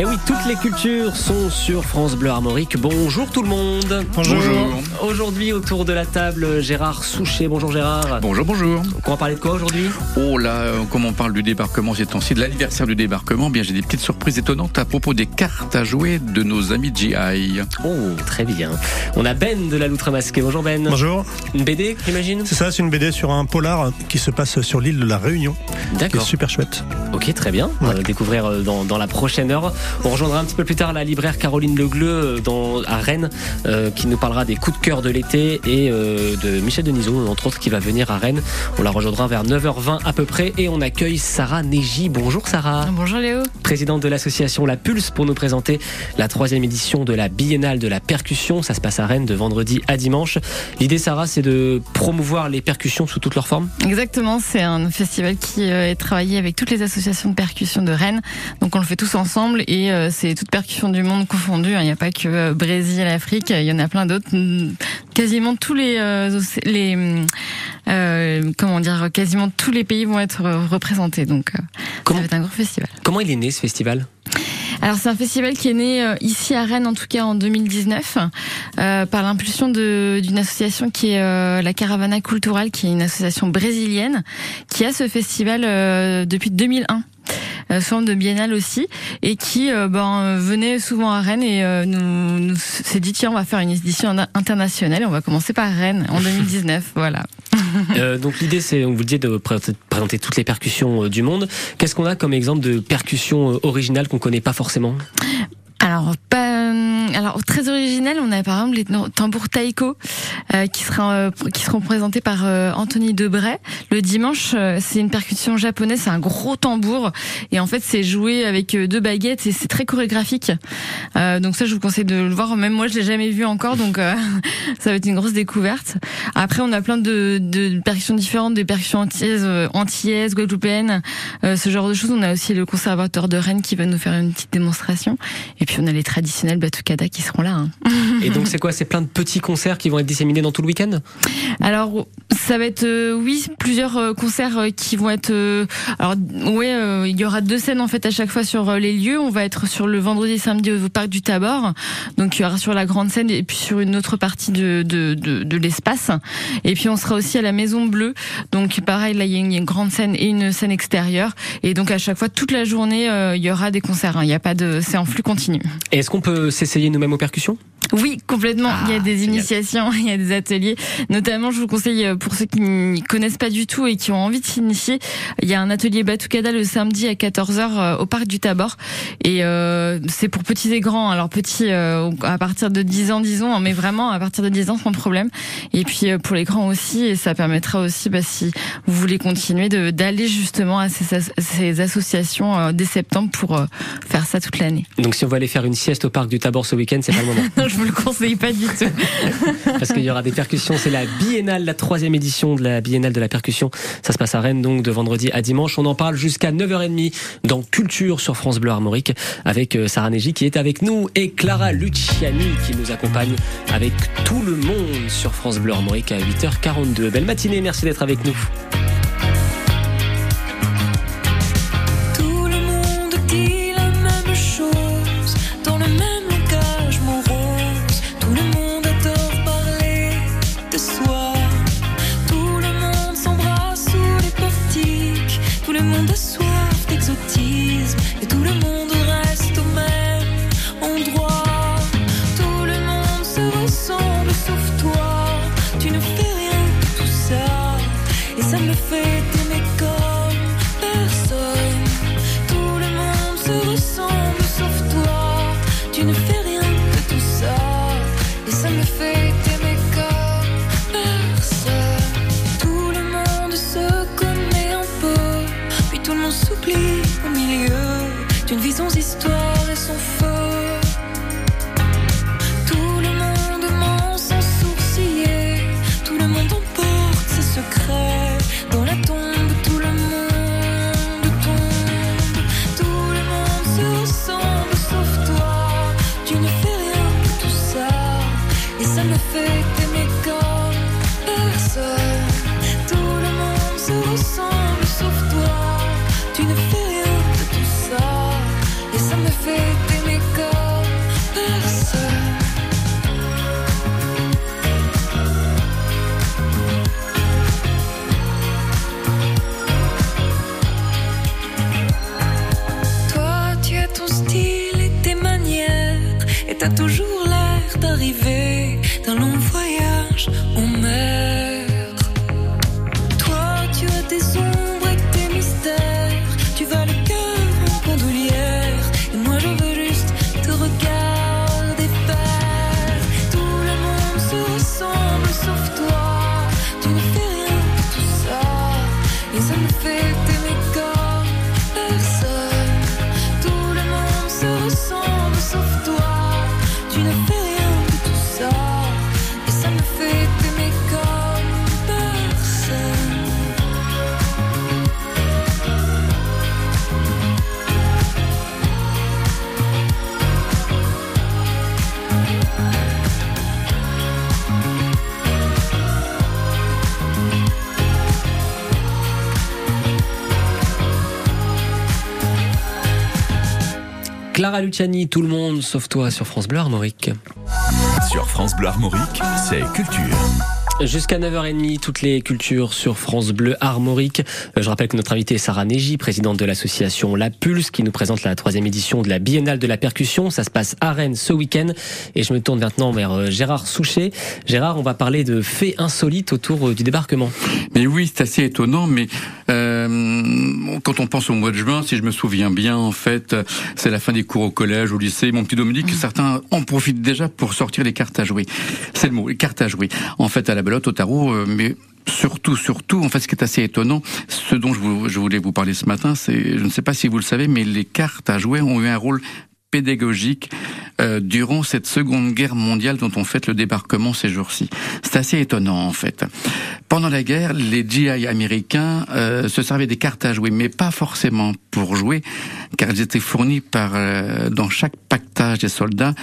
Et oui, toutes les cultures sont sur France Bleu Armorique. Bonjour tout le monde. Bonjour. Aujourd'hui, autour de la table, Gérard Souchet. Bonjour Gérard. Bonjour, bonjour. On va parler de quoi aujourd'hui? Oh là, euh, comme on parle du débarquement ces temps-ci, de l'anniversaire du débarquement, bien j'ai des petites surprises étonnantes à propos des cartes à jouer de nos amis GI. Oh, très bien. On a Ben de la Loutre Masquée. Bonjour Ben. Bonjour. Une BD, j'imagine? C'est ça, c'est une BD sur un polar qui se passe sur l'île de la Réunion. qui est D'accord. super chouette. Ok, très bien. On va Ouais. découvrir euh, dans, dans la prochaine heure. On rejoindra un petit peu plus tard la libraire Caroline Legleu euh, dans, à Rennes, euh, qui nous parlera des coups de cœur de l'été et euh, de Michel Denisot, entre autres, qui va venir à Rennes. On la rejoindra vers 9h20 à peu près et on accueille Sarah Neji. Bonjour Sarah. Bonjour Léo. présidente de l'association La Pulse pour nous présenter la troisième édition de la Biennale de la percussion. Ça se passe à Rennes de vendredi à dimanche. L'idée, Sarah, c'est de promouvoir les percussions sous toutes leurs formes. Exactement, c'est un festival qui est travaillé avec toutes les associations de percussion de Rennes. Donc on le fait tous ensemble et euh, c'est toutes percussions du monde confondues. hein. Il n'y a pas que euh, Brésil, Afrique, il y en a plein d'autres. Quasiment tous les, euh, les euh, comment dire, quasiment tous les pays vont être représentés. Donc Comment- ça va être un gros festival. Comment il est né ce festival? Alors c'est un festival qui est né ici à Rennes en tout cas en 2019 euh, par l'impulsion d'une association qui est euh, la Caravana Cultural qui est une association brésilienne qui a ce festival euh, depuis 2001 euh, sous forme de biennale aussi et qui euh, ben, euh, venait souvent à Rennes et euh, nous, nous s'est dit tiens on va faire une édition internationale et on va commencer par Rennes en 2019 voilà Euh, Donc l'idée, c'est, on vous le dit, de présenter, toutes les percussions euh, du monde. Qu'est-ce qu'on a comme exemple de percussions euh, originales qu'on connaît pas forcément? Alors, pas, euh, alors très original, on a par exemple les tambours taiko euh, qui, sera, euh, qui seront présentés par euh, Anthony Debray. Le dimanche, euh, c'est une percussion japonaise, c'est un gros tambour et en fait c'est joué avec euh, deux baguettes et c'est très chorégraphique. Donc ça, je vous conseille de le voir. Même moi, je l'ai jamais vu encore, donc ça va être une grosse découverte. Après, on a plein de, de percussions différentes, des percussions antillaises, antillaises, guadeloupéennes, ce genre de choses. On a aussi le conservateur de Rennes qui va nous faire une petite démonstration. On a les traditionnels batucada qui seront là. hein. Et donc c'est quoi? C'est plein de petits concerts qui vont être disséminés dans tout le week-end? Alors ça va être euh, oui plusieurs euh, concerts euh, qui vont être euh, alors ouais euh, il y aura deux scènes en fait à chaque fois sur euh, les lieux. On va être sur le vendredi et samedi au parc du Tabor. Donc il y aura sur la grande scène et puis sur une autre partie de de, de, de l'espace. Et puis on sera aussi à la Maison Bleue. Donc pareil là il y a une, grande scène et une scène extérieure. Et donc à chaque fois toute la journée il y aura des concerts. hein. Il y a pas de c'est en flux continu. Est-ce qu'on peut s'essayer nous-mêmes aux percussions? Oui, complètement. Ah, il y a des génial. initiations, il y a des ateliers. Notamment, je vous conseille euh, pour ceux qui ne connaissent pas du tout et qui ont envie de s'initier, il y a un atelier Batucada le samedi à 14h au parc du Tabor. Et euh, c'est pour petits et grands. Alors petits euh, à partir de 10 ans, disons, mais vraiment à partir de 10 ans sans problème. Et puis euh, pour les grands aussi, et ça permettra aussi, bah, si vous voulez continuer, d'aller justement à ces, ces associations euh, dès septembre pour euh, faire ça toute l'année. Donc si on veut aller faire une sieste au parc du Tabor ce week-end, c'est pas le moment. Je vous le conseille pas du tout. parce qu'il y aura des percussions. C'est la biennale, la troisième édition de la biennale de la percussion. Ça se passe à Rennes, donc de vendredi à dimanche. On en parle jusqu'à 9h30 dans Culture sur France Bleu Armorique avec euh, Sarah Neji qui est avec nous et Clara Luciani qui nous accompagne avec tout le monde sur France Bleu Armorique à 8h42. Belle matinée, merci d'être avec nous. Et ça me fait qu'aimer comme personne. Tout le monde se ressemble sauf toi. Tu ne fais rien de tout ça. Et ça me fait qu'aimer comme personne. Toi, tu es ton style et tes manières. Et t'as toujours d'arriver d'un Clara Luciani, tout le monde sauf toi sur France Bleu Armorique. Sur France Bleu Armorique, c'est culture. Jusqu'à 9h30, toutes les cultures sur France Bleu Armorique. Euh, Je rappelle que notre invitée est Sarah Neji, présidente de l'association La Pulse, qui nous présente la troisième édition de la Biennale de la Percussion. Ça se passe à Rennes ce week-end. Et je me tourne maintenant vers euh, Gérard Souchet. Gérard, on va parler de faits insolites autour euh, du débarquement. Mais oui, c'est assez étonnant, mais euh, quand on pense au mois de juin, si je me souviens bien, en fait, c'est la fin des cours au collège, au lycée. Mon petit Dominique, certains en profitent déjà pour sortir les cartes à jouer. C'est le mot, les cartes à jouer. En fait, à la belote, au tarot, euh, mais surtout, surtout, en fait, ce qui est assez étonnant, ce dont je, voulais vous parler ce matin, c'est, je ne sais pas si vous le savez, mais les cartes à jouer ont eu un rôle pédagogique euh, durant cette seconde guerre mondiale dont on fête le débarquement ces jours-ci. C'est assez étonnant en fait. Pendant la guerre, les GI américains euh, se servaient des cartes à jouer, mais pas forcément pour jouer, car elles étaient fournies par dans chaque pactage des soldats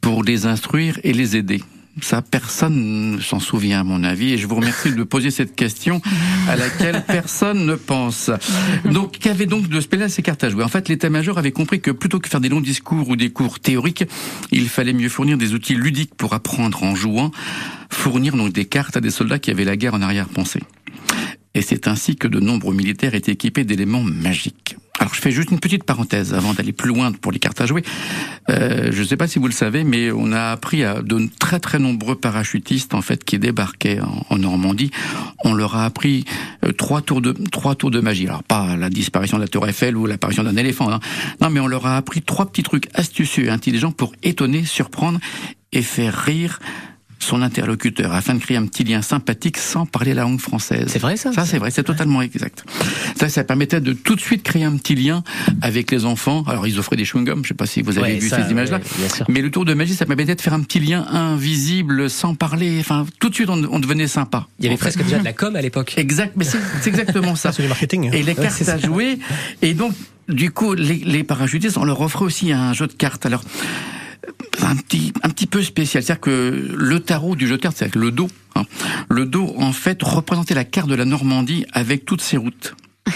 pour les instruire et les aider. Ça, personne ne s'en souvient, à mon avis, et je vous remercie de poser cette question à laquelle personne ne pense. Donc, qu'avait donc de cartes à jouer? En fait, l'état-major avait compris que plutôt que faire des longs discours ou des cours théoriques, il fallait mieux fournir des outils ludiques pour apprendre en jouant, fournir donc des cartes à des soldats qui avaient la guerre en arrière-pensée. Et c'est ainsi que de nombreux militaires étaient équipés d'éléments magiques. Alors je fais juste une petite parenthèse avant d'aller plus loin pour les cartes à jouer. Euh, je ne sais pas si vous le savez, mais on a appris à de très très nombreux parachutistes en fait qui débarquaient en, Normandie. On leur a appris euh, trois tours de trois tours de magie. Alors pas la disparition de la tour Eiffel ou l'apparition d'un éléphant. hein. Non, mais on leur a appris trois petits trucs astucieux et intelligents pour étonner, surprendre et faire rire son interlocuteur afin de créer un petit lien sympathique sans parler la langue française. C'est vrai ça Ça, c'est vrai, c'est totalement exact. Ça, ça permettait de tout de suite créer un petit lien avec les enfants. Alors, ils offraient des chewing-gums, je sais pas si vous avez Ouais, vu ça, ces images-là. ouais. Mais le tour de magie, ça permettait de faire un petit lien invisible, sans parler. Enfin, tout de suite, on, on devenait sympa. Il y avait fait. presque déjà de la com à l'époque. Exact, mais c'est exactement ça. C'est du marketing. hein. Et les Ouais, cartes à jouer. Et donc, du coup, les, les parachutistes, on leur offrait aussi un jeu de cartes. Alors, un petit, un petit peu spécial. C'est-à-dire que le tarot du jeu de cartes, c'est-à-dire le dos, hein, le dos, en fait, représentait la carte de la Normandie avec toutes ses routes.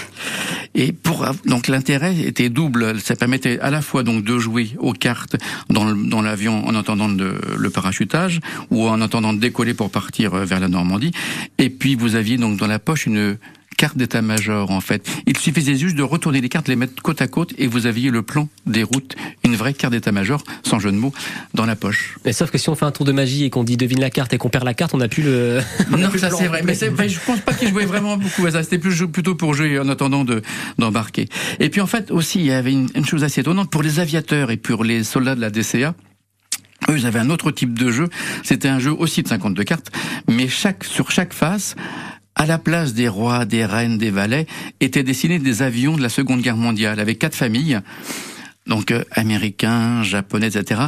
Et pour donc l'intérêt était double. Ça permettait à la fois donc de jouer aux cartes dans le- dans l'avion en attendant le, le parachutage ou en attendant de décoller pour partir euh, vers la Normandie. Et puis vous aviez donc dans la poche une carte d'état-major en fait. Il suffisait juste de retourner les cartes, les mettre côte à côte et vous aviez le plan des routes, une vraie carte d'état-major sans jeu de mots dans la poche. Mais sauf que si on fait un tour de magie et qu'on dit devine la carte et qu'on perd la carte, on n'a plus le. Non, plus ça c'est vrai, mais enfin, je pense pas qu'ils jouaient vraiment beaucoup à ça. C'était plutôt pour jouer en attendant de, d'embarquer. Et puis en fait aussi, il y avait une, une chose assez étonnante pour les aviateurs et pour les soldats de la DCA. Eux, ils avaient un autre type de jeu. C'était un jeu aussi de 52 cartes, mais chaque, sur chaque face, à la place des rois, des reines, des valets, étaient dessinés des avions de la Seconde Guerre mondiale avec quatre familles, donc euh, américains, japonais, etc.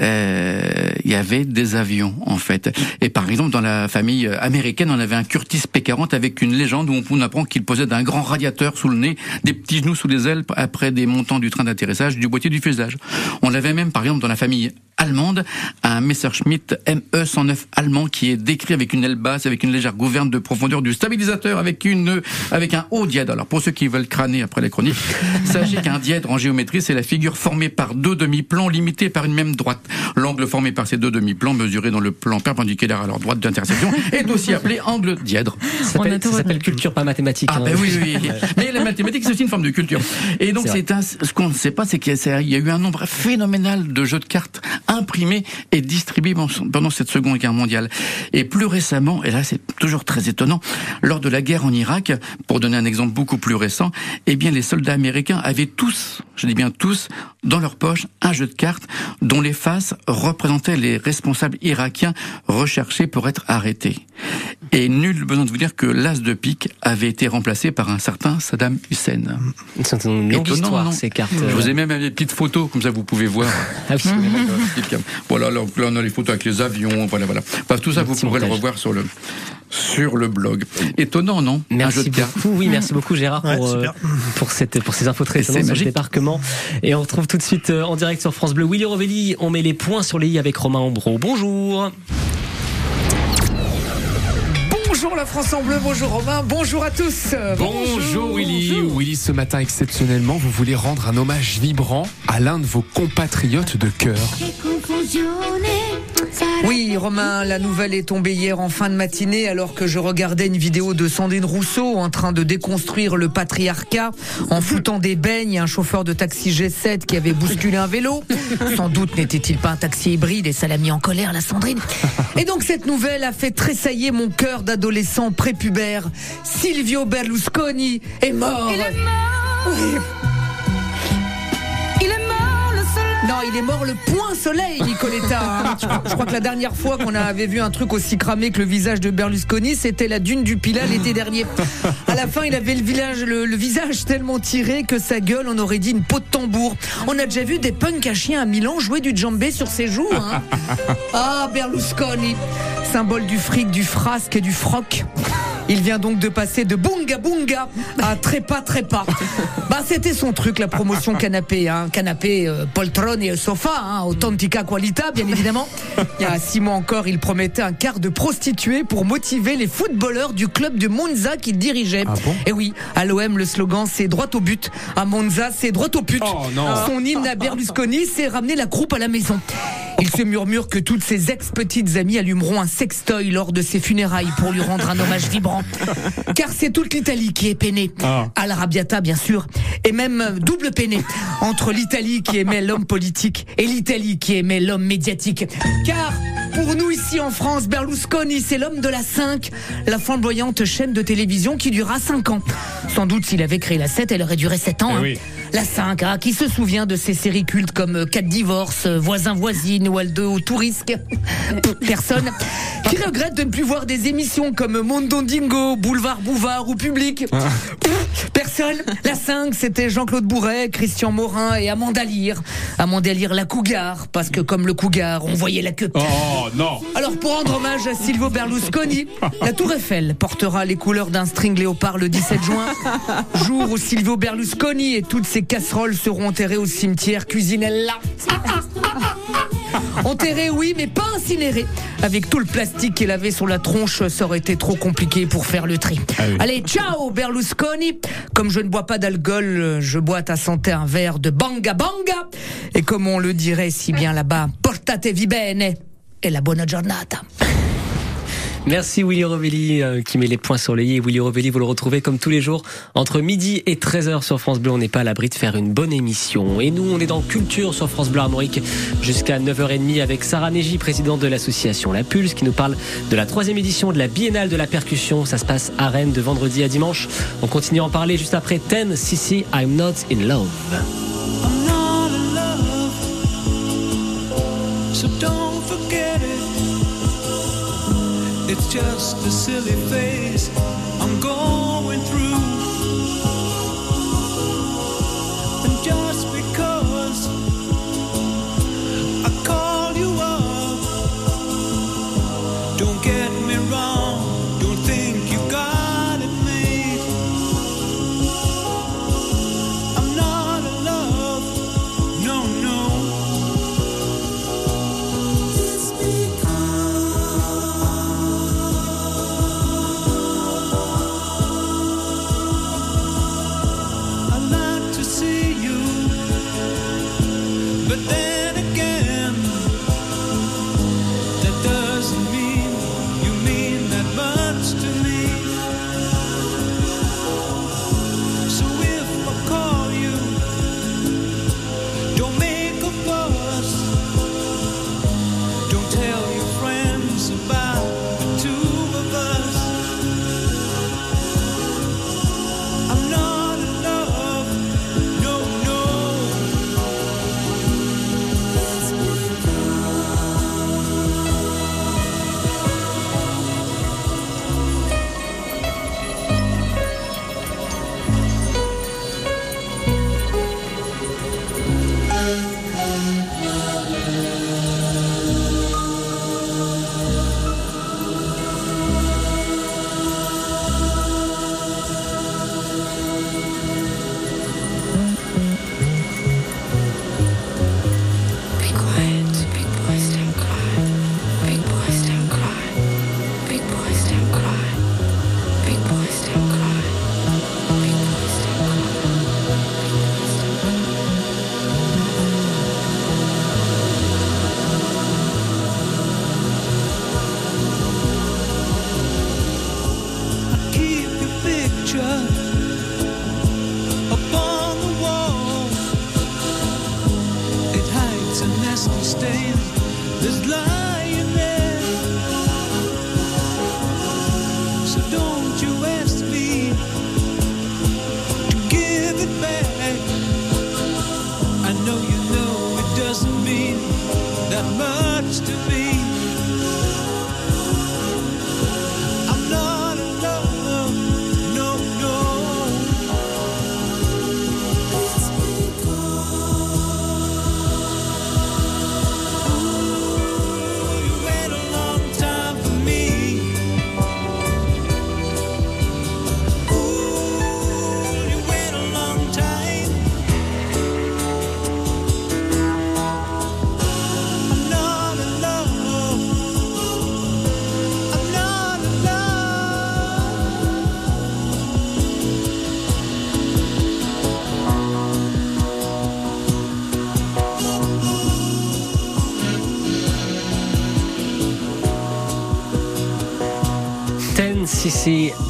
Euh, il y avait des avions en fait. Et par exemple, dans la famille américaine, on avait un Curtis P40 avec une légende où on apprend qu'il possède un grand radiateur sous le nez, des petits genoux sous les ailes après des montants du train d'atterrissage, du boîtier du fuselage. On l'avait même, par exemple, dans la famille allemande, un Messerschmitt ME109 allemand qui est décrit avec une aile basse, avec une légère gouverne de profondeur du stabilisateur, avec une, avec un haut dièdre. Alors pour ceux qui veulent crâner après la chronique, sachez qu'un dièdre en géométrie, c'est la figure formée par deux demi-plans limités par une même droite. L'angle formé par ces deux demi-plans, mesuré dans le plan perpendiculaire à leur droite d'intersection, est aussi appelé angle dièdre. Ça s'appelle- culture, pas mathématiques. Ah hein. ben oui, oui. oui. Mais la mathématique, c'est aussi une forme de culture. Et donc, C'est un, ce qu'on ne sait pas, c'est qu'il y a eu un nombre phénoménal de jeux de cartes imprimés et distribués pendant cette Seconde Guerre mondiale. Et plus récemment, et là c'est toujours très étonnant, lors de la guerre en Irak, pour donner un exemple beaucoup plus récent, eh bien les soldats américains avaient tous, je dis bien tous, dans leur poche un jeu de cartes dont les faces représentaient les responsables irakiens recherchés pour être arrêtés. Et nul besoin de vous dire que l'as de pique avait été remplacé par un certain Saddam Hussein. C'est une longue Étonnant, histoire, ces cartes. Je vous ai même des petites photos, comme ça vous pouvez voir. Ah voilà, là, là, on a les photos avec les avions, voilà, voilà. Enfin, tout ça, vous pourrez le revoir sur le, sur le blog. Étonnant, non? Un jeu Merci de beaucoup, oui, merci beaucoup Gérard Ouais, pour, euh, pour, cette, pour ces infos très étonnantes sur le débarquement. Et on retrouve tout de suite euh, en direct sur France Bleu Willy Rovelli. On met les points sur les i avec Romain Ambro. Bonjour. Bonjour la France en bleu, bonjour Romain, bonjour à tous. Bonjour Willy. Willy, ce matin exceptionnellement, vous voulez rendre un hommage vibrant à l'un de vos compatriotes de cœur. Oui Romain, la nouvelle est tombée hier en fin de matinée alors que je regardais une vidéo de Sandrine Rousseau en train de déconstruire le patriarcat en foutant des beignes à un chauffeur de taxi G7 qui avait bousculé un vélo. Sans doute n'était-il pas un taxi hybride et ça l'a mis en colère la Sandrine. Et donc cette nouvelle a fait tressailler mon cœur d'adolescent prépubère. Silvio Berlusconi est mort. Il est mort. Non, il est mort le point soleil, Nicoletta. hein. Je, crois, que la dernière fois qu'on avait vu un truc aussi cramé que le visage de Berlusconi, c'était la dune du Pilat l'été dernier. À la fin, il avait le, village, le, le visage tellement tiré que sa gueule, on aurait dit une peau de tambour. On a déjà vu des punks à chiens à Milan jouer du djembé sur ses joues. hein. Ah, Berlusconi, symbole du fric, du frasque et du froc. Il vient donc de passer de bunga bunga à trépas trépas. Bah c'était son truc la promotion canapé, hein. canapé, euh, poltron et sofa, hein. authentica qualita bien évidemment. Il y a six mois encore, il promettait un quart de prostituée pour motiver les footballeurs du club de Monza qu'il dirigeait. Ah bon et oui, à l'OM le slogan c'est droit au but, à Monza c'est droit au pute. Oh, non. Son hymne à Berlusconi c'est ramener la croupe à la maison. Il se murmure que toutes ses ex-petites amies allumeront un sextoy lors de ses funérailles pour lui rendre un hommage vibrant. Car c'est toute l'Italie qui est peinée. À l'Arabiata, bien sûr. Et même euh, double peinée. Entre l'Italie qui aimait l'homme politique et l'Italie qui aimait l'homme médiatique. Car, pour nous ici en France, Berlusconi, c'est l'homme de la 5, la flamboyante chaîne de télévision qui durera 5 ans. Sans doute s'il avait créé la 7, elle aurait duré 7 ans. hein. La 5, hein, qui se souvient de ces séries cultes comme euh, 4 divorces, euh, Voisin voisine ou Aldo au tout risque? Personne. Qui regrette de ne plus voir des émissions comme Mondondingo, Boulevard Bouvard ou Public? Personne. La 5, c'était Jean-Claude Bourret, Christian Morin et Amanda Lear. Amanda Lear, la cougar, parce que comme le cougar, on voyait la queue. Oh non Alors pour rendre hommage à Silvio Berlusconi, la Tour Eiffel portera les couleurs d'un string léopard le 17 juin, jour où Silvio Berlusconi et toutes ses casseroles seront enterrées au cimetière Cuisinella. Enterré, oui, mais pas incinéré. Avec tout le plastique qu'il avait sur la tronche, ça aurait été trop compliqué pour faire le tri. Allez, ciao Berlusconi Comme je ne bois pas d'alcool, je bois à ta santé un verre de banga banga. Et comme on le dirait si bien là-bas, portate vi bene et la buona giornata. Merci Willy Rovelli euh, qui met les points sur les i. Willy Rovelli, vous le retrouvez comme tous les jours entre midi et 13h sur France Bleu. On n'est pas à l'abri de faire une bonne émission. Et nous, on est dans Culture sur France Bleu Armorique jusqu'à 9h30 avec Sarah Negy, présidente de l'association La Pulse, qui nous parle de la troisième édition de la Biennale de la Percussion. Ça se passe à Rennes de vendredi à dimanche. On continue à en parler juste après 10 CC I'm Not in Love. I'm not in love, so don't It's just a silly phase I'm going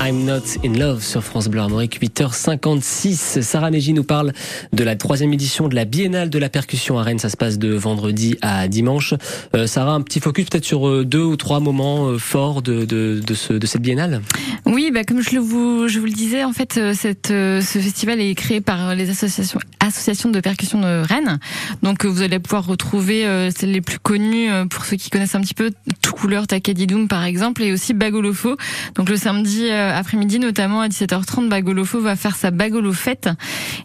I'm not in love sur France Bleu Armorique, 8h56. Sarah Neji nous parle de la troisième édition de la Biennale de la percussion à Rennes. Ça se passe de vendredi à dimanche. Euh, Sarah, un petit focus peut-être sur euh, deux ou trois moments euh, forts de, de, de, ce, de cette Biennale? Oui, bah, comme je, vous, je vous le disais, en fait, cette, ce festival est créé par les associations, associations de percussion de Rennes. Donc vous allez pouvoir retrouver celles les plus connues pour ceux qui connaissent un petit peu, Tout Couleur Takadidoum par exemple, et aussi Bagolofo. Donc le samedi euh, après-midi, notamment à 17h30, Bagolofo va faire sa Bagolo fête.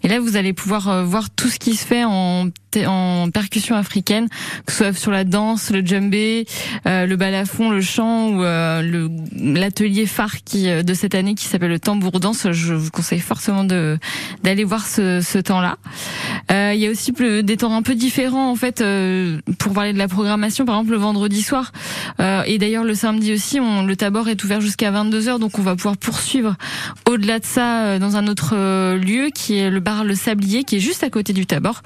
Et là, vous allez pouvoir euh, voir tout ce qui se fait en, en percussion africaine, que ce soit sur la danse, le djembé, euh, le balafon, le chant ou euh, l'atelier phare qui euh, de cette année qui s'appelle le tambour danse. Je vous conseille fortement de d'aller voir ce, ce temps-là. Euh, Il y a aussi des temps un peu différents en fait euh, pour parler de la programmation. Par exemple, le vendredi soir et d'ailleurs le samedi aussi, on, le tabord est ouvert jusqu'à 22 h donc on va pouvoir poursuivre au-delà de ça dans un autre lieu qui est le bar Le Sablier qui est juste à côté du tabord.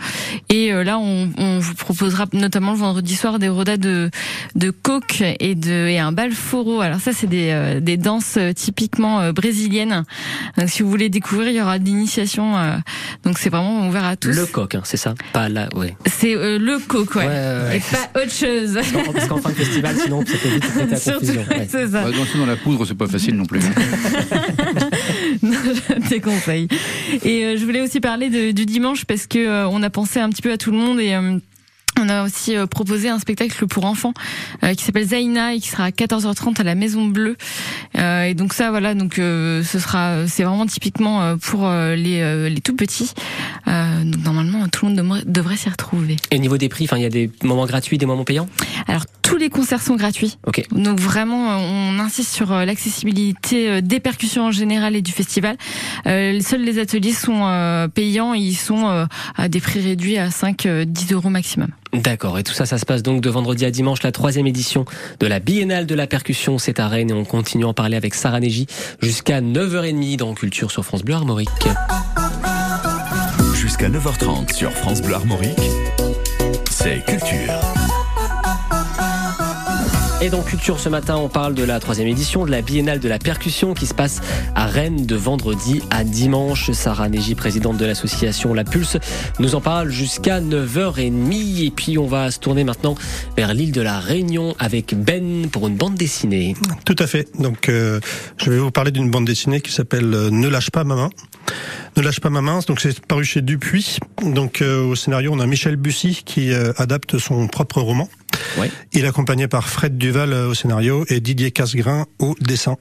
Et là, on, on vous proposera notamment le vendredi soir des rodas de de coke et de et un bal foro. Alors ça, c'est des euh, des danses euh, typiquement euh, brésiliennes. Donc si vous voulez découvrir, il y aura de l'initiation. euh, donc c'est vraiment ouvert à tous. Le coq, hein, c'est ça Pas là, ouais. C'est euh, le coke, ouais. Ouais, ouais. Et pas autre chose. Parce qu'en- Parce qu'en fin de festival, sinon, ça peut vite à confusion. ouais. c'est ça. Bah, danser dans la poudre, c'est pas facile non plus. Non, je déconseille. Et euh, je voulais aussi parler de- du dimanche parce que euh, on a pensé un petit peu à tout le monde et euh, on a aussi euh, proposé un spectacle pour enfants euh, qui s'appelle Zaina et qui sera à 14h30 à la Maison Bleue. Euh, et donc ça, voilà, donc euh, ce sera, c'est vraiment typiquement euh, pour euh, les, euh, les tout petits. Euh, donc normalement, tout le monde devrait- s'y retrouver. Et au niveau des prix, enfin, il y a des moments gratuits, des moments payants? Alors tous les concerts sont gratuits. Ok. Donc vraiment, euh, on insiste sur euh, l'accessibilité euh, des percussions en général et du festival. Euh, seuls les ateliers sont euh, payants, ils sont euh, à des prix réduits à 5-10 euros maximum. D'accord, et tout ça, ça se passe donc de vendredi à dimanche, la troisième édition de la Biennale de la percussion, c'est à Rennes, et on continue à en parler avec Sarah Neji jusqu'à 9h30 dans Culture sur France Bleu Armorique. Jusqu'à 9h30 sur France Bleu Armorique, c'est Culture. Et dans Culture ce matin, on parle de la troisième édition de la Biennale de la percussion qui se passe à Rennes de vendredi à dimanche. Sarah Neji, présidente de l'association La Pulse, nous en parle jusqu'à 9h30. Et puis on va se tourner maintenant vers l'île de la Réunion avec Ben pour une bande dessinée. Tout à fait. Donc, euh, je vais vous parler d'une bande dessinée qui s'appelle euh, Ne lâche pas ma main. Ne lâche pas ma main. Donc, c'est paru chez Dupuis. Donc, euh, au scénario, on a Michel Bussy qui euh, adapte son propre roman. Ouais. Il est accompagné par Fred Duval euh, au scénario et Didier Casgrain au dessin.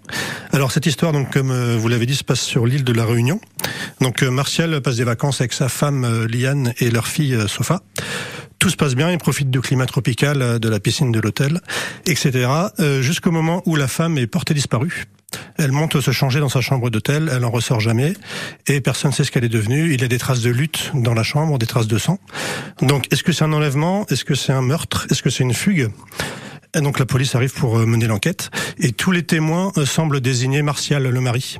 Alors cette histoire, donc comme euh, vous l'avez dit, se passe sur l'île de la Réunion. Donc euh, Martial passe des vacances avec sa femme Liane et leur fille Sofa. Tout se passe bien, il profite du climat tropical, de la piscine de l'hôtel, etc. Jusqu'au moment où la femme est portée disparue. Elle monte se changer dans sa chambre d'hôtel, elle en ressort jamais, et personne ne sait ce qu'elle est devenue. Il y a des traces de lutte dans la chambre, des traces de sang. Donc, est-ce que c'est un enlèvement? Est-ce que c'est un meurtre? Est-ce que c'est une fugue? Et donc la police arrive pour euh, mener l'enquête et tous les témoins euh, semblent désigner Martial le mari.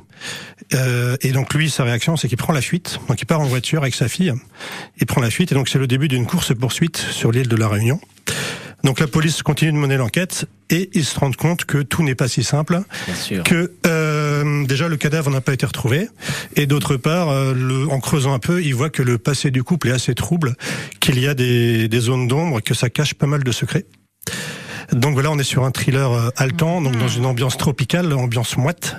Euh, et donc lui, sa réaction, c'est qu'il prend la fuite. Donc il part en voiture avec sa fille. Il prend la fuite et donc c'est le début d'une course poursuite sur l'île de la Réunion. Donc la police continue de mener l'enquête et ils se rendent compte que tout n'est pas si simple Bien sûr. que euh, déjà le cadavre n'a pas été retrouvé et d'autre part euh, le, en creusant un peu il voit que le passé du couple est assez trouble qu'il y a des, des zones d'ombre que ça cache pas mal de secrets donc voilà on est sur un thriller euh, haletant donc dans une ambiance tropicale ambiance moite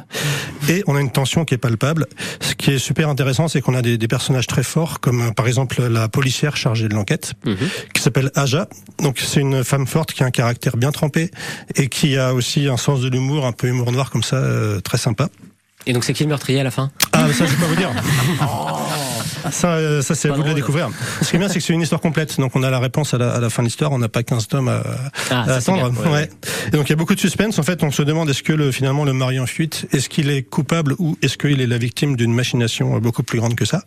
et on a une tension qui est palpable ce qui est super intéressant c'est qu'on a des, des personnages très forts comme euh, par exemple la policière chargée de l'enquête Mhm. qui s'appelle Aja. Donc c'est une femme forte qui a un caractère bien trempé et qui a aussi un sens de l'humour, un peu humour noir comme ça, euh, très sympa. Et donc c'est qui le meurtrier à la fin? Ah ça je peux pas vous dire. Ça, euh, ça c'est à vous de le découvrir. Ce qui est bien, c'est que c'est une histoire complète. Donc on a la réponse à la, à la fin de l'histoire. On n'a pas 15 tomes à, Ah, à attendre. bien. Ouais, ouais. Et donc il y a beaucoup de suspense. En fait, on se demande est-ce que le, finalement le mari en fuite, est-ce qu'il est coupable ou est-ce qu'il est la victime d'une machination beaucoup plus grande que ça?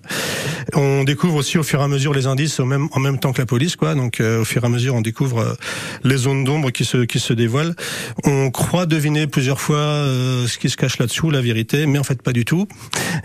On découvre aussi au fur et à mesure les indices au même, en même temps que la police, quoi. Donc euh, au fur et à mesure, on découvre euh, les zones d'ombre qui se qui se dévoilent. On croit deviner plusieurs fois euh, ce qui se cache là-dessous, la vérité, mais en fait pas du tout.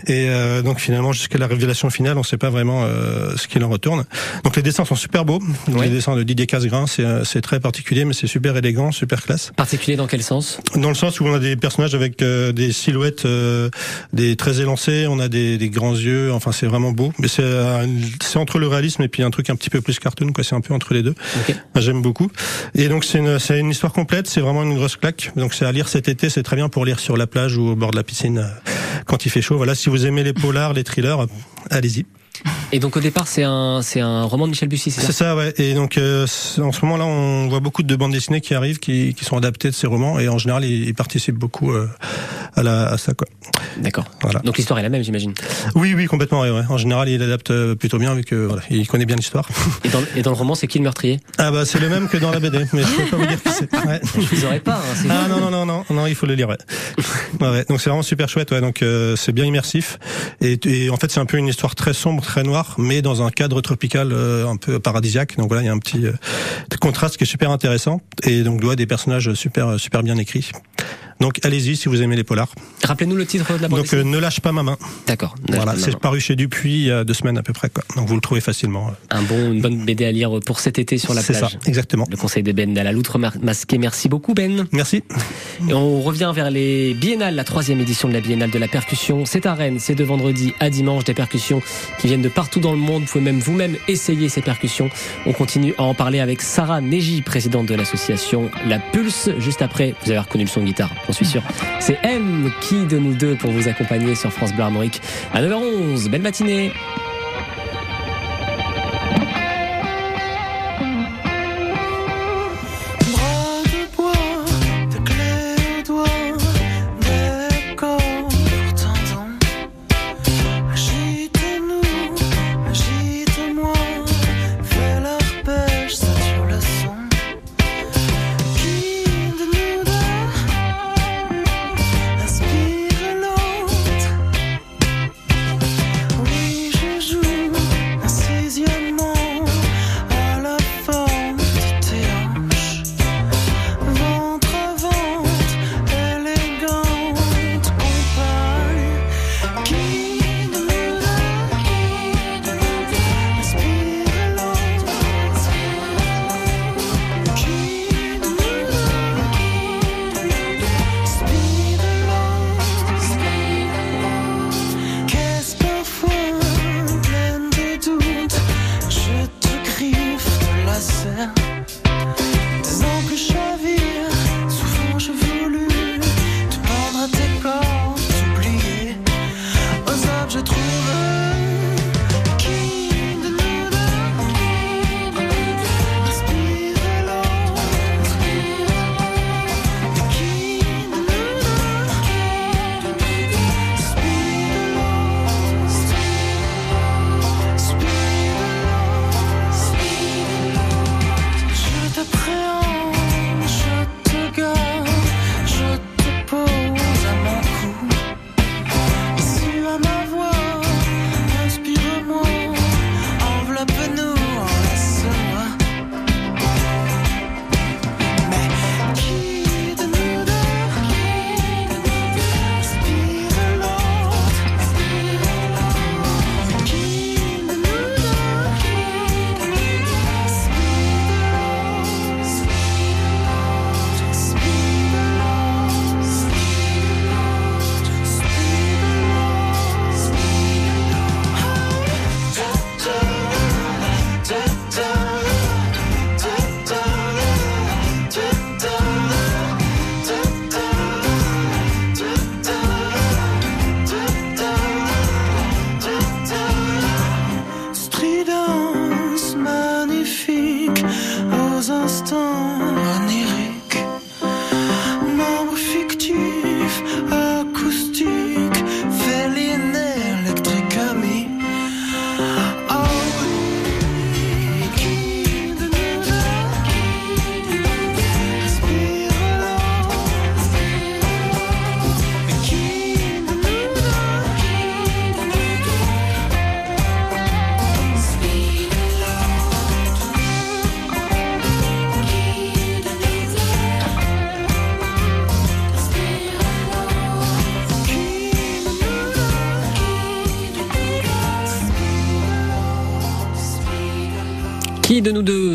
Et euh, donc finalement, jusqu'à la révélation finale, on sait pas vraiment euh, ce qu'il en retourne. Donc les dessins sont super beaux. Donc. Les dessins de Didier Casgrain, c'est euh, c'est très particulier, mais c'est super élégant, super classe. Particulier dans quel sens? Dans le sens où on a des personnages avec euh, des silhouettes, euh, des très élancés, on a des, des grands yeux. Enfin, c'est vraiment beau. Mais c'est euh, c'est entre le réalisme et puis un truc un petit peu plus cartoon, quoi. C'est un peu entre les deux. Ok. Moi, J'aime beaucoup. Et donc c'est une, une histoire complète, c'est vraiment une grosse claque. Donc c'est à lire cet été, c'est très bien pour lire sur la plage ou au bord de la piscine quand il fait chaud. Voilà, si vous aimez les polars, les thrillers, allez-y. Et donc au départ, c'est un, c'est un roman de Michel Bussy, c'est C'est ça ça, ouais. Et donc euh, en ce moment-là, on voit beaucoup de bandes dessinées qui arrivent, qui, qui sont adaptées de ces romans, et en général, ils, ils participent beaucoup euh, à, la, à ça, quoi. D'accord. Voilà. Donc l'histoire est la même, j'imagine? Oui, oui, complètement. ouais, ouais. En général, il adapte euh, plutôt bien, vu que voilà, il connaît bien l'histoire. Et dans, et dans le roman, c'est qui le meurtrier? Ah bah c'est le même que dans la BD, mais je peux pas vous dire qui c'est. Ouais. Je vous aurais pas. Hein, Ah non non non non non il faut le lire ouais. Ouais, ouais. donc c'est vraiment super chouette ouais donc euh, c'est bien immersif et, et en fait c'est un peu une histoire très sombre très noire mais dans un cadre tropical euh, un peu paradisiaque donc voilà il y a un petit euh, contraste qui est super intéressant et donc ouais, des personnages super super bien écrits donc allez-y si vous aimez les polars Rappelez-nous le titre de la bande donc euh, ne lâche pas ma main D'accord. voilà c'est paru chez Dupuis il y a deux semaines à peu près quoi donc vous le trouvez facilement Un bon, une bonne BD à lire pour cet été sur la c'est plage. ça exactement Le conseil de Ben à la loutre masquée. Merci beaucoup Ben. merci Et on revient vers les biennales, la troisième édition de la biennale de la percussion. C'est à Rennes, c'est de vendredi à dimanche, des percussions qui viennent de partout dans le monde. Vous pouvez même vous-même essayer ces percussions. On continue à en parler avec Sarah Neji, présidente de l'association La Pulse. Juste après, vous avez reconnu le son de guitare, j'en suis sûr. C'est M qui de nous deux pour vous accompagner sur France Bleu Armorique à 9h11. Belle matinée.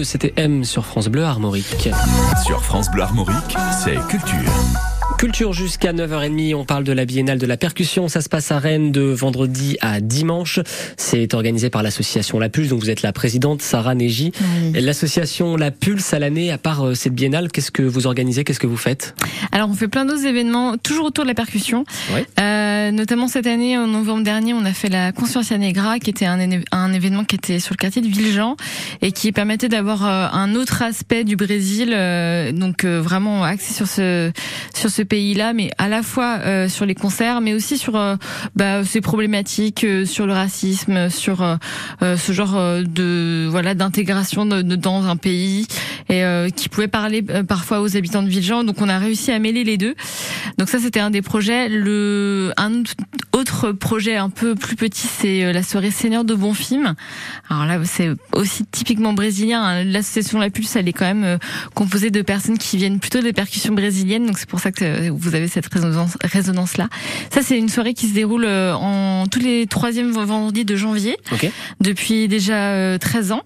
C'était M sur France Bleu Armorique. Sur France Bleu Armorique, c'est culture. Culture jusqu'à 9h30, on parle de la biennale de la percussion, ça se passe à Rennes de vendredi à dimanche. C'est organisé par l'association La Pulse, donc vous êtes la présidente Sarah Neji. L'association La Pulse à l'année, à part euh, cette biennale, qu'est-ce que vous organisez, qu'est-ce que vous faites? Alors on fait plein d'autres événements, toujours autour de la percussion. Ouais. Euh, notamment cette année, en novembre dernier, on a fait la Consciencia Negra, qui était un, un événement qui était sur le quartier de Villejean et qui permettait d'avoir euh, un autre aspect du Brésil, euh, donc vraiment axé sur ce sur ce pays-là, mais à la fois euh, sur les concerts, mais aussi sur euh, bah, ces problématiques, euh, sur le racisme, sur ce genre de voilà d'intégration de- dans un pays et qui pouvait parler parfois aux habitants de Villejean. Donc on a réussi à mêler les deux. Donc ça c'était un des projets. Le un autre projet un peu plus petit, c'est euh, la soirée Seigneur de bons films. Alors là c'est aussi typiquement brésilien. hein. L'association La Pulse, elle est quand même euh, composée de personnes qui viennent plutôt des percussions brésiliennes. Donc c'est pour ça que euh, vous avez cette résonance, résonance là. Ça c'est une soirée qui se déroule en tous les troisièmes vendredis de janvier Ok. depuis déjà euh, 13 ans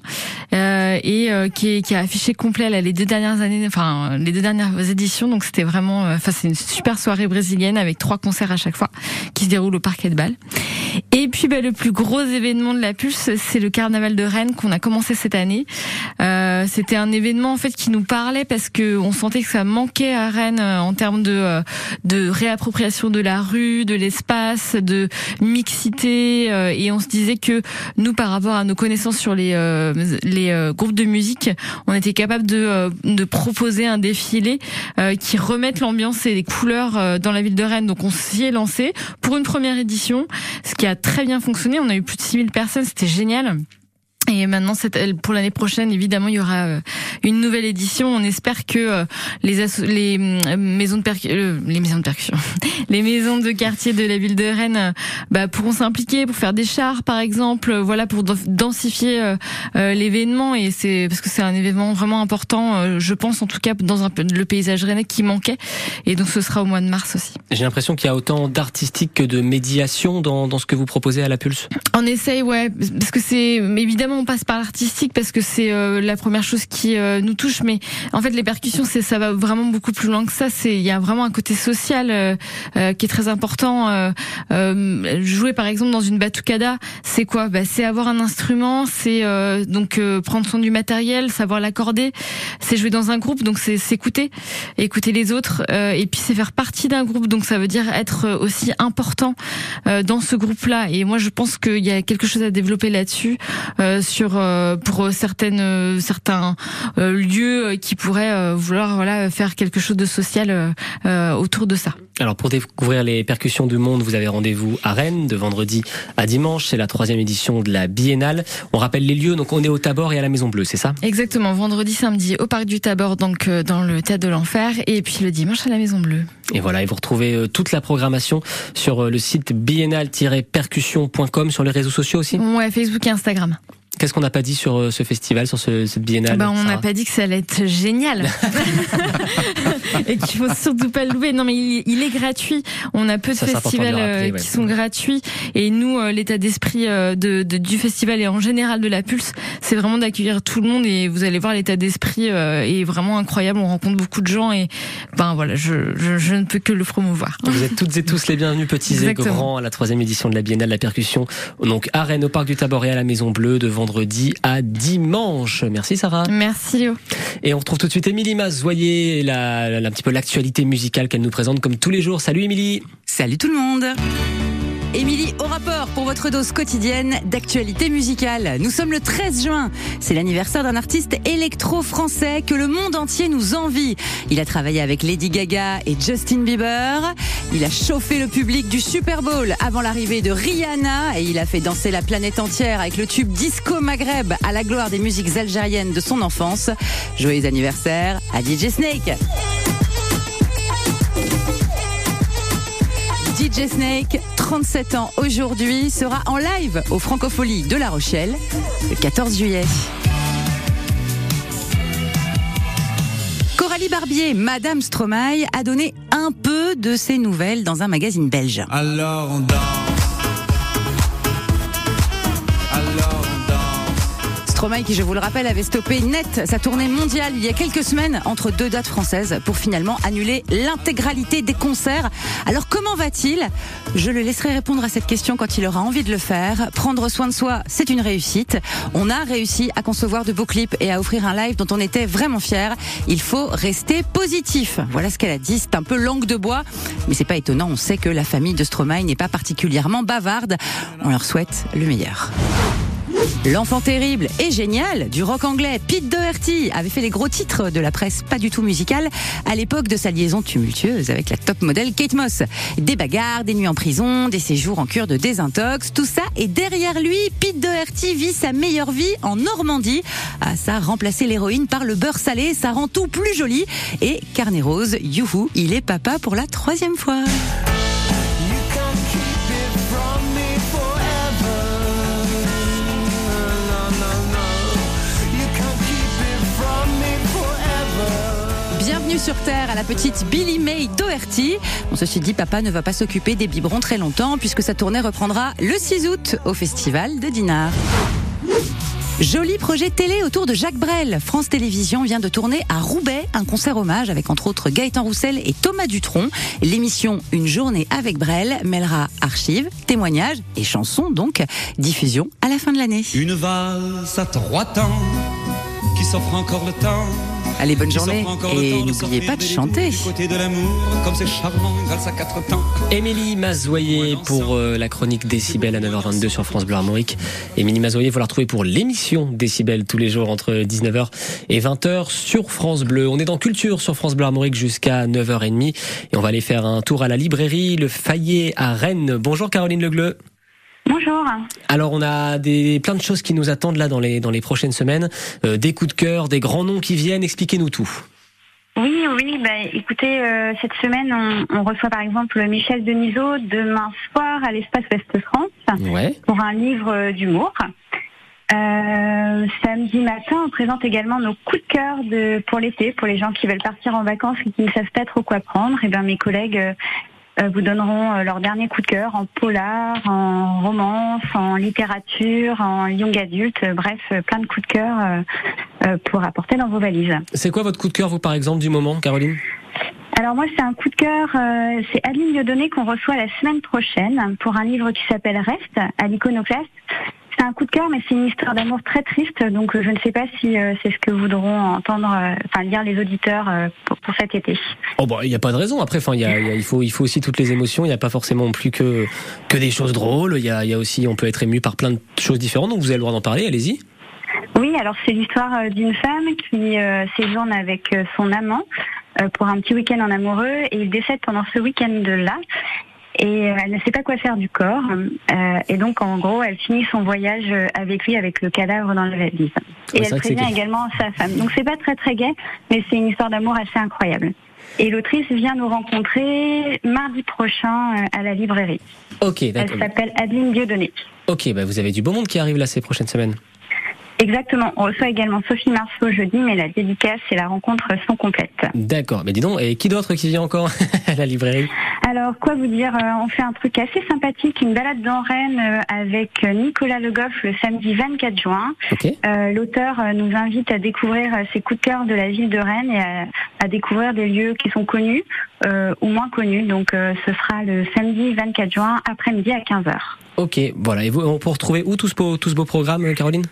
euh, et qui, est, qui a affiché complet là, les deux dernières années, enfin les deux dernières éditions. Donc c'était vraiment, enfin c'est une super soirée brésilienne avec trois concerts à chaque fois qui se déroulent Parquet de Bâle. Et puis bah, le plus gros événement de la Pulse, c'est le Carnaval de Rennes qu'on a commencé cette année. Euh, c'était un événement en fait qui nous parlait parce que on sentait que ça manquait à Rennes euh, en termes de euh, de réappropriation de la rue, de l'espace, de mixité et on se disait que nous par rapport à nos connaissances sur les les groupes de musique, on était capable de de proposer un défilé qui remette l'ambiance et les couleurs dans la ville de Rennes. Donc on s'y est lancé pour une première édition, ce qui a très bien fonctionné. On a eu plus de 6000 personnes, c'était génial. Et maintenant, pour l'année prochaine, évidemment, il y aura euh, une nouvelle édition. On espère que euh, les, euh, maisons de percu- les maisons de percussion, les maisons de quartier de la ville de Rennes, bah, pourront s'impliquer pour faire des chars, par exemple, voilà, pour dens- densifier l'événement. Et c'est parce que c'est un événement vraiment important, je pense en tout cas dans un, le paysage rennais qui manquait. Et donc, ce sera au mois de mars aussi. J'ai l'impression qu'il y a autant d'artistique que de médiation dans, dans ce que vous proposez à la Pulse? On essaye, ouais, parce que c'est mais on passe par l'artistique parce que c'est euh, la première chose qui euh, nous touche. Mais en fait, les percussions, c'est ça va vraiment beaucoup plus loin que ça. C'est il y a vraiment un côté social euh, euh, qui est très important. Euh, euh, jouer par exemple dans une batucada, c'est quoi? Bah, c'est avoir un instrument, c'est donc prendre soin du matériel, savoir l'accorder. C'est jouer dans un groupe, donc c'est s'écouter, écouter les autres, et puis c'est faire partie d'un groupe. Donc ça veut dire être aussi important dans ce groupe-là. Et moi, je pense qu'il y a quelque chose à développer là-dessus, euh, sur euh, pour certaines euh, certains euh, lieux euh, qui pourraient euh, vouloir voilà faire quelque chose de social euh, euh, autour de ça. Alors pour découvrir les percussions du monde, vous avez rendez-vous à Rennes de vendredi à dimanche. C'est la troisième édition de la Biennale. On rappelle les lieux, donc on est au Tabor et à la Maison Bleue, c'est ça? Exactement, vendredi, samedi au parc du Tabor, donc euh, dans le théâtre de l'enfer, et puis le dimanche à la Maison Bleue. Et voilà, et vous retrouvez euh, toute la programmation sur euh, le site biennale-percussion.com sur les réseaux sociaux aussi? Ouais, Facebook et Instagram. Qu'est-ce qu'on n'a pas dit sur euh, ce festival, sur ce, cette biennale Bah, on n'a pas dit que ça allait être génial et qu'il faut surtout pas le louper. Non, mais il, il est gratuit. On a peu de Ça, festivals rappeler, euh, ouais. qui sont gratuits et nous, euh, l'état d'esprit de, de- du festival et en général de la Pulse, c'est vraiment d'accueillir tout le monde et vous allez voir l'état d'esprit est vraiment incroyable. On rencontre beaucoup de gens et ben voilà, je, je, je ne peux que le promouvoir. Vous êtes toutes et tous les bienvenus, petits Exactement. et grands, à la troisième édition de la Biennale de la Percussion. Donc à Rennes, au Parc du Tabor et à la Maison Bleue, de vendredi à dimanche. Merci Sarah. Merci Léo. Et on retrouve tout de suite Émilie Mazoyer, la, la- un petit peu l'actualité musicale qu'elle nous présente comme tous les jours. Salut Émilie Salut tout le monde Émilie au rapport pour votre dose quotidienne d'actualité musicale. Nous sommes le 13 juin. C'est l'anniversaire d'un artiste électro-français que le monde entier nous envie. Il a travaillé avec Lady Gaga et Justin Bieber. Il a chauffé le public du Super Bowl avant l'arrivée de Rihanna et il a fait danser la planète entière avec le tube Disco Maghreb à la gloire des musiques algériennes de son enfance. Joyeux anniversaire à DJ Snake. DJ Snake, 37 ans aujourd'hui, sera en live au Francofolie de La Rochelle le 14 juillet. Coralie Barbier, Madame Stromae, a donné un peu de ses nouvelles dans un magazine belge. Alors on. Stromae, qui je vous le rappelle, avait stoppé net sa tournée mondiale il y a quelques semaines entre deux dates françaises pour finalement annuler l'intégralité des concerts. Alors comment va-t-il? Je le laisserai répondre à cette question quand il aura envie de le faire. Prendre soin de soi, c'est une réussite. On a réussi à concevoir de beaux clips et à offrir un live dont on était vraiment fiers. Il faut rester positif. Voilà ce qu'elle a dit. C'est un peu langue de bois, mais c'est pas étonnant. On sait que la famille de Stromae n'est pas particulièrement bavarde. On leur souhaite le meilleur. L'enfant terrible et génial du rock anglais Pete Doherty avait fait les gros titres de la presse pas du tout musicale à l'époque de sa liaison tumultueuse avec la top modèle Kate Moss. Des bagarres, des nuits en prison, des séjours en cure de désintox, tout ça et derrière lui, Pete Doherty vit sa meilleure vie en Normandie. Ah ça, remplacer l'héroïne par le beurre salé, ça rend tout plus joli. Et Carnet Rose, youhou, il est papa pour la troisième fois. Sur Terre à la petite Billy May Doherty. Bon, ceci dit, papa ne va pas s'occuper des biberons très longtemps puisque sa tournée reprendra le 6 août au festival de Dinard. Joli projet télé autour de Jacques Brel. France Télévisions vient de tourner à Roubaix un concert hommage avec entre autres Gaëtan Roussel et Thomas Dutronc. L'émission Une journée avec Brel mêlera archives, témoignages et chansons donc. Diffusion à la fin de l'année. Une valse à trois temps qui s'offre encore le temps. Allez, bonne journée et n'oubliez pas de chanter. Du côté de l'amour, comme c'est charmant, une valse à quatre temps. Émilie Mazoyer pour euh, la chronique Décibel à 9h22 sur France Bleu Armorique. Émilie Mazoyer, vous la retrouvez pour l'émission Décibel tous les jours entre 19h et 20h sur France Bleu. On est dans Culture sur France Bleu Armorique jusqu'à 9h30 et on va aller faire un tour à la librairie Le Fayet à Rennes. Bonjour Caroline Legleux. Bonjour. Alors on a des plein de choses qui nous attendent là dans les dans les prochaines semaines, Euh, des coups de cœur, des grands noms qui viennent. Expliquez-nous tout. Oui, oui, bah, écoutez, euh, cette semaine, on, on reçoit par exemple Michel Denisot demain soir à l'Espace Ouest France Ouais. pour un livre euh, d'humour. Euh, samedi matin, on présente également nos coups de cœur de, pour l'été, pour les gens qui veulent partir en vacances et qui ne savent pas trop quoi prendre. Et ben mes collègues vous donneront euh, leur dernier coup de cœur en polar, en romance, en littérature, en young adulte, euh, bref, euh, plein de coups de cœur euh, euh, pour apporter dans vos valises. C'est quoi votre coup de cœur vous par exemple du moment, Caroline? Alors moi, c'est un coup de cœur. euh, c'est Adeline Dieudonné qu'on reçoit la semaine prochaine pour un livre qui s'appelle Reste à l'iconoclaste. C'est un coup de cœur, mais c'est une histoire d'amour très triste. Donc euh, je ne sais pas si euh, c'est ce que voudront entendre, euh, enfin lire les auditeurs euh, pour, pour cet été. Oh bah il n'y a pas de raison. Après, enfin il faut il faut aussi toutes les émotions. Il n'y a pas forcément plus que que des choses drôles. Il y a, y a aussi on peut être ému par plein de choses différentes. Donc vous avez le droit d'en parler. Allez-y. Oui, alors c'est l'histoire d'une femme qui séjourne avec son amant pour un petit week-end en amoureux et il décède pendant ce week-end-là. Et elle ne sait pas quoi faire du corps. Euh, et donc, en gros, elle finit son voyage avec lui, avec le cadavre dans la valise. Et elle prévient également sa femme. Donc, c'est pas très très gai, mais c'est une histoire d'amour assez incroyable. Et l'autrice vient nous rencontrer mardi prochain euh, à la librairie. Ok, Elle d'accord. s'appelle Adeline Dieudonné. Ok, bah vous avez du beau monde qui arrive là ces prochaines semaines. Exactement. On reçoit également Sophie Marceau jeudi, mais la dédicace et la rencontre sont complètes. D'accord. Mais dis donc, et qui d'autre qui vient encore à la librairie? Alors, quoi vous dire euh, On fait un truc assez sympathique, une balade dans Rennes euh, avec euh, Nicolas Le Goff le samedi 24 juin. Ok. Euh, L'auteur nous invite à découvrir ses coups de cœur de la ville de Rennes et à, à découvrir des lieux qui sont connus euh, ou moins connus. Donc, euh, ce sera le samedi 24 juin après-midi à 15h. Ok, voilà. Et vous, on peut retrouver où tout ce beau, tout ce beau programme, Caroline?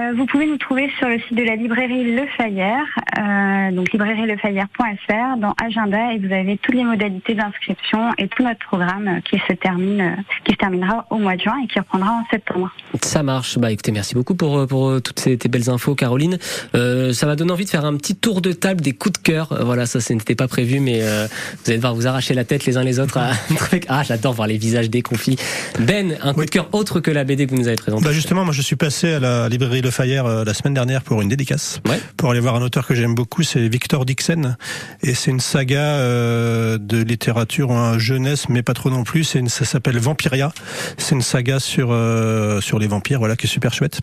Euh, vous pouvez nous trouver sur le site de la librairie Le Fayère, euh, donc librairielefayère.fr, dans Agenda, et vous avez toutes les modalités d'inscription et tout notre programme qui se termine, euh, qui se terminera au mois de juin et qui reprendra en septembre. Ça marche. Bah écoutez, merci beaucoup pour, euh, pour toutes ces tes belles infos, Caroline. Euh, ça m'a donné envie de faire un petit tour de table des coups de cœur. Voilà, ça, ce n'était pas prévu, mais euh, vous allez devoir vous arracher la tête les uns les autres. À... ah, j'adore voir les visages déconfits. Ben, un coup de cœur autre que la BD que vous nous avez présentée. Bah justement, moi je suis passé à la librairie Le Fayère euh, la semaine dernière pour une dédicace, Ouais. pour aller voir un auteur que j'aime beaucoup, c'est Victor Dixon, et c'est une saga euh, de littérature jeunesse, mais pas trop non plus. C'est une, ça s'appelle Vampiria. C'est une saga sur euh, sur les vampires, voilà, qui est super chouette.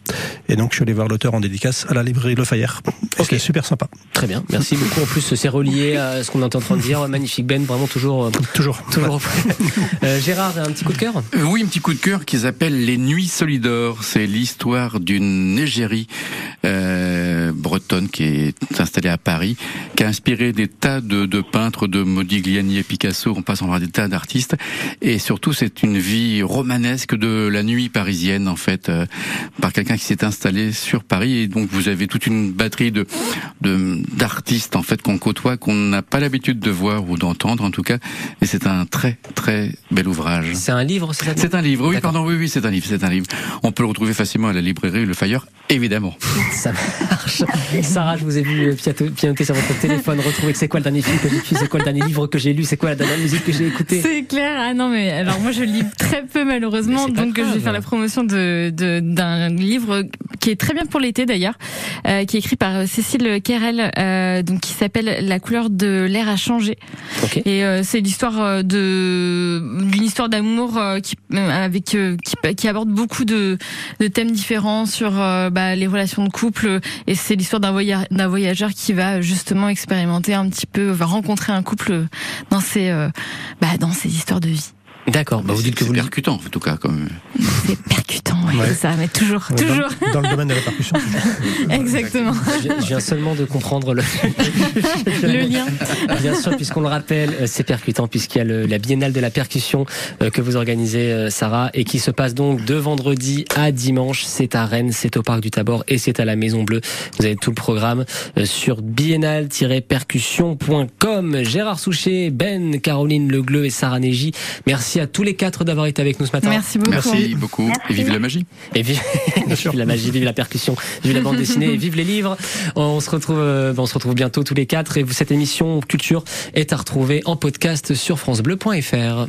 Et donc je suis allé voir l'auteur en dédicace à la librairie Le Fayère. Ok. C'est super sympa, Très bien, merci beaucoup. En plus, c'est relié à ce qu'on était en train de dire. Magnifique Ben, vraiment toujours, toujours. toujours. Euh, Gérard, un petit coup de cœur? Oui, un petit coup de cœur qui s'appelle Les Nuits Solidores. C'est l'histoire d'une l'égérie euh, bretonne qui est installée à Paris, qui a inspiré des tas de, de peintres, de Modigliani et Picasso, on passe en voir des tas d'artistes. Et surtout, c'est une vie romanesque de la nuit parisienne, en fait, euh, par quelqu'un qui s'est installé sur Paris. Et donc, vous avez toute une batterie de de- d'artistes, en fait, qu'on côtoie, qu'on n'a pas l'habitude de voir ou d'entendre, en tout cas. Et c'est un très, très bel ouvrage. C'est un livre, c'est ça C'est un livre, oui, pardon, oui, oui, c'est un livre, c'est un livre. On peut le retrouver facilement à la librairie Le Fayeur, évidemment. Ça marche. Sarah, je vous ai vu pianoter sur votre téléphone, retrouver que c'est quoi le dernier film que j'ai vu, c'est quoi le dernier livre que j'ai lu, c'est quoi la dernière musique que j'ai écoutée? C'est clair. Ah non, mais alors moi je lis très peu malheureusement, donc je vais faire la promotion de de- d'un livre qui est très bien pour l'été d'ailleurs, euh, qui est écrit par euh, Cécile Kerel, euh, donc qui s'appelle La couleur de l'air a changé. Et euh, c'est l'histoire euh, de d'une histoire d'amour euh, qui avec qui, qui aborde beaucoup de, de thèmes différents sur bah, les relations de couple et c'est l'histoire d'un voya- d'un voyageur qui va justement expérimenter un petit peu va rencontrer un couple dans ses bah, dans ses histoires de vie. D'accord. Bah, vous dites que vous percutant, en tout cas, comme. C'est percutant, Ouais. c'est ça, mais toujours, Ouais, toujours, Dans, dans le domaine de la percussion. exactement. Je je viens seulement de comprendre le, Le lien. Bien sûr, puisqu'on le rappelle, euh, c'est percutant, puisqu'il y a le- la biennale de la percussion euh, que vous organisez, euh, Sarah, et qui se passe donc de vendredi à dimanche. C'est à Rennes, c'est au Parc du Tabor et c'est à la Maison Bleue. Vous avez tout le programme euh, sur biennale-percussion.com. Gérard Souchet, Ben, Caroline Legleu et Sarah Neji, merci à tous les quatre d'avoir été avec nous ce matin. Merci beaucoup. Merci beaucoup. Merci. Et vive la magie. Et vive, vive la magie, vive la percussion, vive la bande dessinée, et vive les livres. On se retrouve, euh, on se retrouve bientôt tous les quatre. Et cette émission Culture est à retrouver en podcast sur francebleu.fr.